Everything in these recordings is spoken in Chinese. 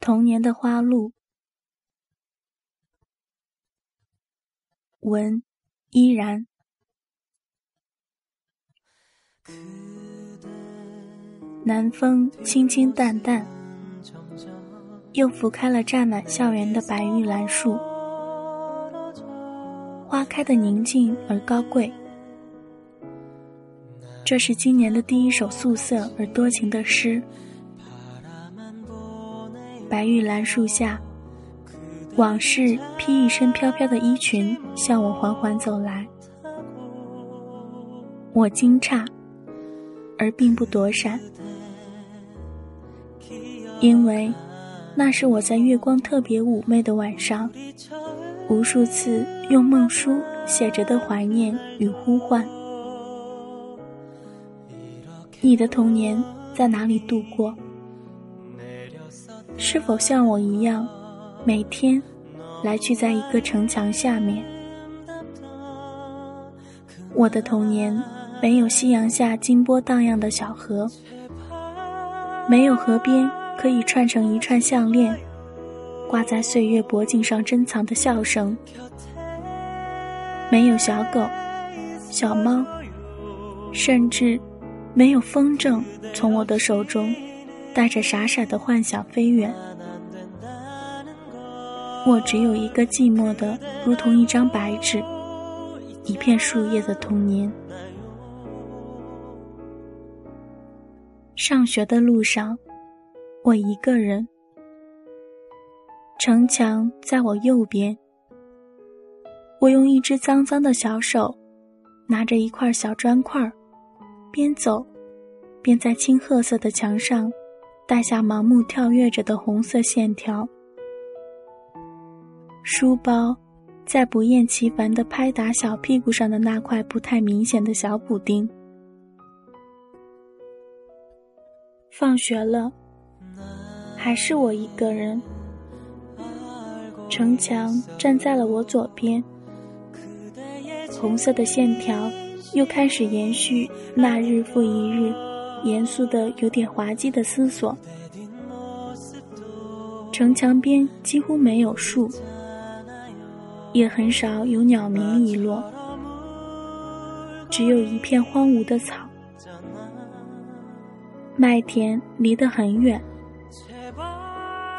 童年的花路，文依然。南风清清淡淡，又拂开了占满校园的白玉兰树，花开的宁静而高贵。这是今年的第一首素色而多情的诗。白玉兰树下，往事披一身飘飘的衣裙，向我缓缓走来。我惊诧，而并不躲闪，因为那是我在月光特别妩媚的晚上，无数次用梦书写着的怀念与呼唤。你的童年在哪里度过？是否像我一样，每天来去在一个城墙下面？我的童年没有夕阳下金波荡漾的小河，没有河边可以串成一串项链，挂在岁月脖颈上珍藏的笑声，没有小狗、小猫，甚至没有风筝从我的手中。带着傻傻的幻想飞远，我只有一个寂寞的，如同一张白纸，一片树叶的童年。上学的路上，我一个人，城墙在我右边，我用一只脏脏的小手，拿着一块小砖块，边走，边在青褐色的墙上。带下盲目跳跃着的红色线条，书包在不厌其烦的拍打小屁股上的那块不太明显的小补丁。放学了，还是我一个人。城墙站在了我左边，红色的线条又开始延续那日复一日。严肃的、有点滑稽的思索。城墙边几乎没有树，也很少有鸟鸣遗落，只有一片荒芜的草。麦田离得很远，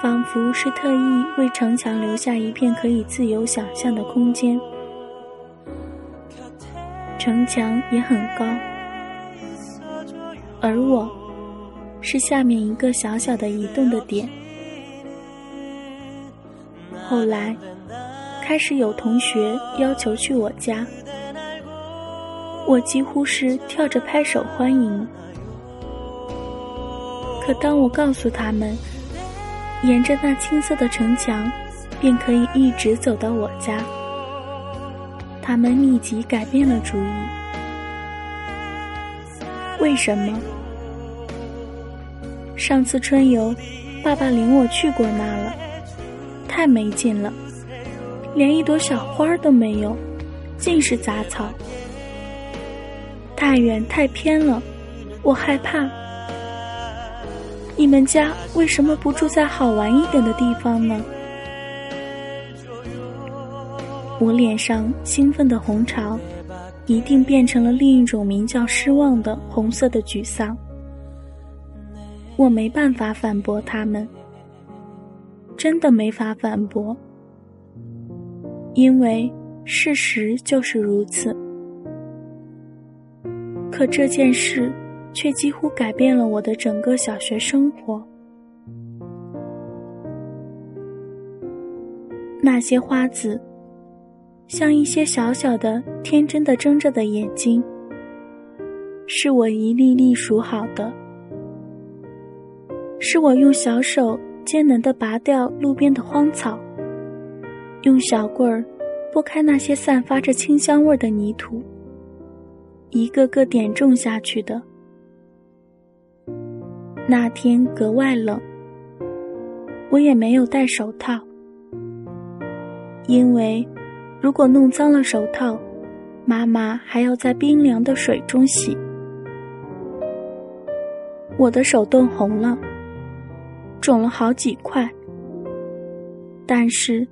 仿佛是特意为城墙留下一片可以自由想象的空间。城墙也很高。而我，是下面一个小小的移动的点。后来，开始有同学要求去我家，我几乎是跳着拍手欢迎。可当我告诉他们，沿着那青色的城墙，便可以一直走到我家，他们立即改变了主意。为什么？上次春游，爸爸领我去过那了，太没劲了，连一朵小花都没有，尽是杂草。太远太偏了，我害怕。你们家为什么不住在好玩一点的地方呢？我脸上兴奋的红潮。一定变成了另一种名叫失望的红色的沮丧。我没办法反驳他们，真的没法反驳，因为事实就是如此。可这件事却几乎改变了我的整个小学生活。那些花籽。像一些小小的、天真的睁着的眼睛，是我一粒粒数好的，是我用小手艰难的拔掉路边的荒草，用小棍儿拨开那些散发着清香味的泥土，一个个点种下去的。那天格外冷，我也没有戴手套，因为。如果弄脏了手套，妈妈还要在冰凉的水中洗。我的手冻红了，肿了好几块，但是，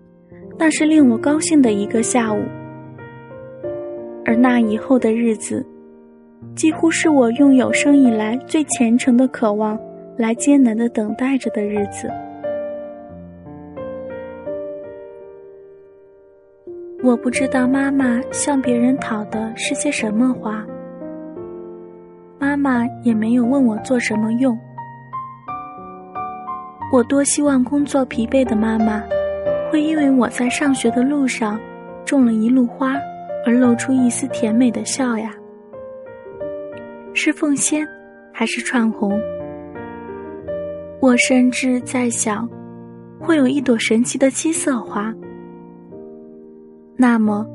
那是令我高兴的一个下午。而那以后的日子，几乎是我用有生以来最虔诚的渴望来艰难的等待着的日子。我不知道妈妈向别人讨的是些什么花，妈妈也没有问我做什么用。我多希望工作疲惫的妈妈，会因为我在上学的路上种了一路花，而露出一丝甜美的笑呀。是凤仙，还是串红？我甚至在想，会有一朵神奇的七色花。那么，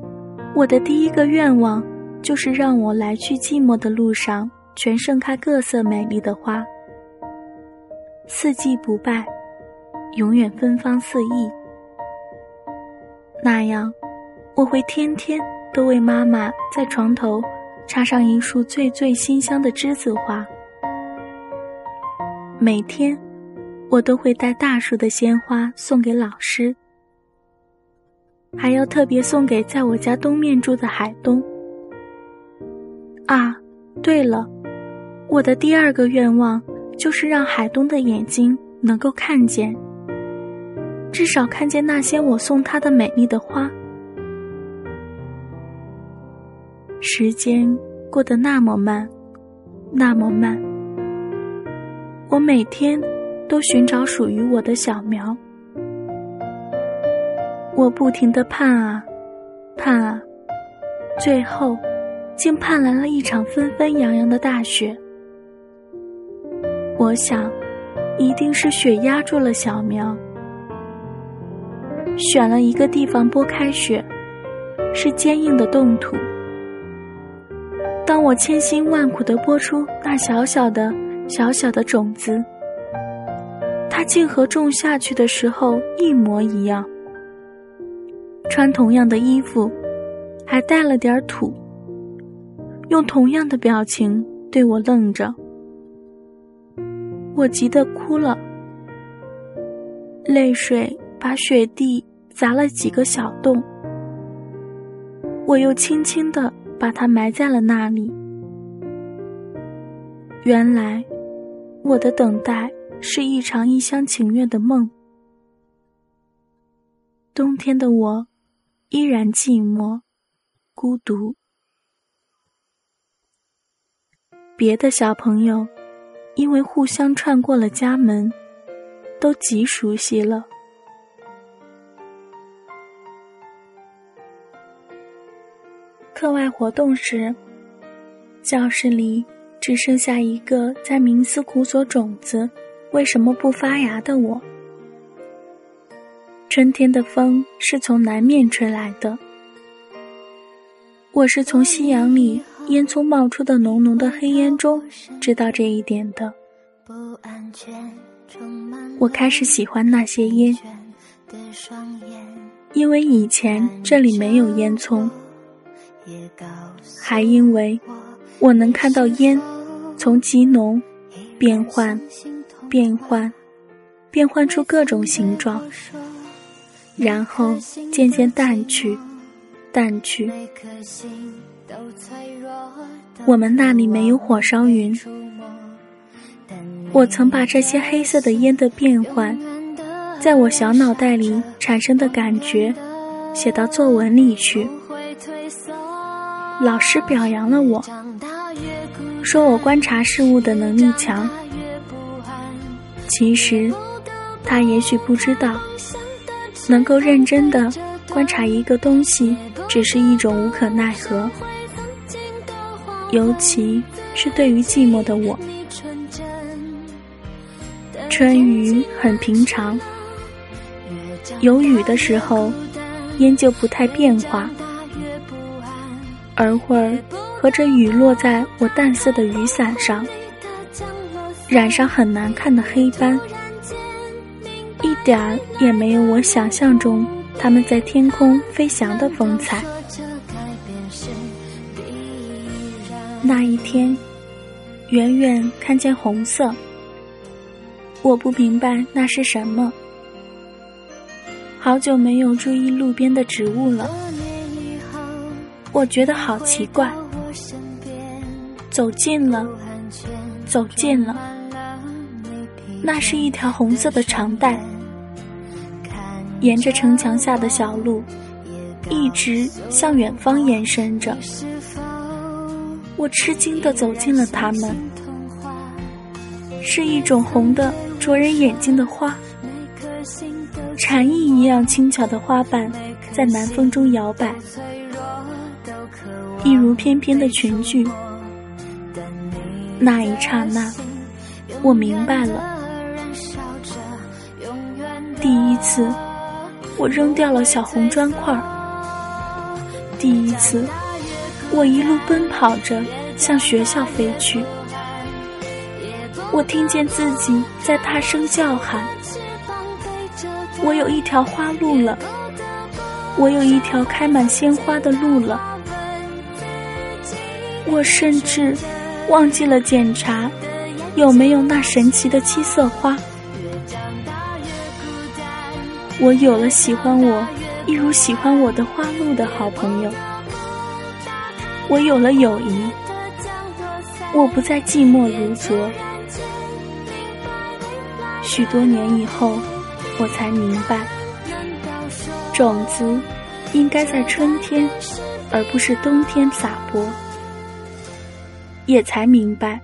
我的第一个愿望就是让我来去寂寞的路上全盛开各色美丽的花，四季不败，永远芬芳四溢。那样，我会天天都为妈妈在床头插上一束最最馨香的栀子花，每天，我都会带大束的鲜花送给老师。还要特别送给在我家东面住的海东。啊，对了，我的第二个愿望就是让海东的眼睛能够看见，至少看见那些我送他的美丽的花。时间过得那么慢，那么慢，我每天都寻找属于我的小苗。我不停地盼啊，盼啊，最后，竟盼来了一场纷纷扬扬的大雪。我想，一定是雪压住了小苗。选了一个地方拨开雪，是坚硬的冻土。当我千辛万苦地拨出那小小的、小小的种子，它竟和种下去的时候一模一样。穿同样的衣服，还带了点土。用同样的表情对我愣着，我急得哭了。泪水把雪地砸了几个小洞，我又轻轻的把它埋在了那里。原来，我的等待是一场一厢情愿的梦。冬天的我。依然寂寞、孤独。别的小朋友，因为互相串过了家门，都极熟悉了。课外活动时，教室里只剩下一个在冥思苦索种子为什么不发芽的我。春天的风是从南面吹来的，我是从夕阳里烟囱冒出的浓浓的黑烟中知道这一点的。我开始喜欢那些烟，因为以前这里没有烟囱，还因为我能看到烟从极浓变换、变换、变换出各种形状。然后渐渐淡去，淡去。我们那里没有火烧云。我曾把这些黑色的烟的变换，在我小脑袋里产生的感觉，写到作文里去。老师表扬了我，说我观察事物的能力强。其实，他也许不知道。能够认真的观察一个东西，只是一种无可奈何，尤其是对于寂寞的我。春雨很平常，有雨的时候，烟就不太变化，而会儿和着雨落在我淡色的雨伞上，染上很难看的黑斑。点儿也没有我想象中他们在天空飞翔的风采。那一天，远远看见红色，我不明白那是什么，好久没有注意路边的植物了，我觉得好奇怪。走近了，走近了，那是一条红色的长带，沿着城墙下的小路，一直向远方延伸着。我吃惊地走进了它们，是一种红的灼人眼睛的花，蝉翼一样轻巧的花瓣在南风中摇摆，一如翩翩的裙裾。那一刹那，我明白了。第一次，我扔掉了小红砖块。第一次，我一路奔跑着向学校飞去。我听见自己在大声叫喊：“我有一条花路了，我有一条开满鲜花的路了。”我甚至。忘记了检查有没有那神奇的七色花。我有了喜欢我一如喜欢我的花鹿的好朋友。我有了友谊，我不再寂寞如昨。许多年以后，我才明白，种子应该在春天，而不是冬天撒播。也才明白，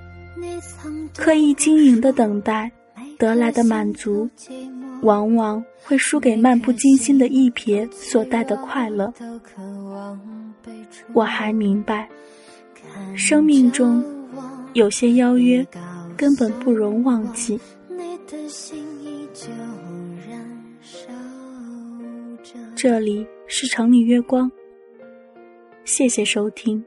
刻意经营的等待得来的满足，往往会输给漫不经心的一瞥所带的快乐。我还明白，生命中有些邀约根本不容忘记。这里是城里月光，谢谢收听。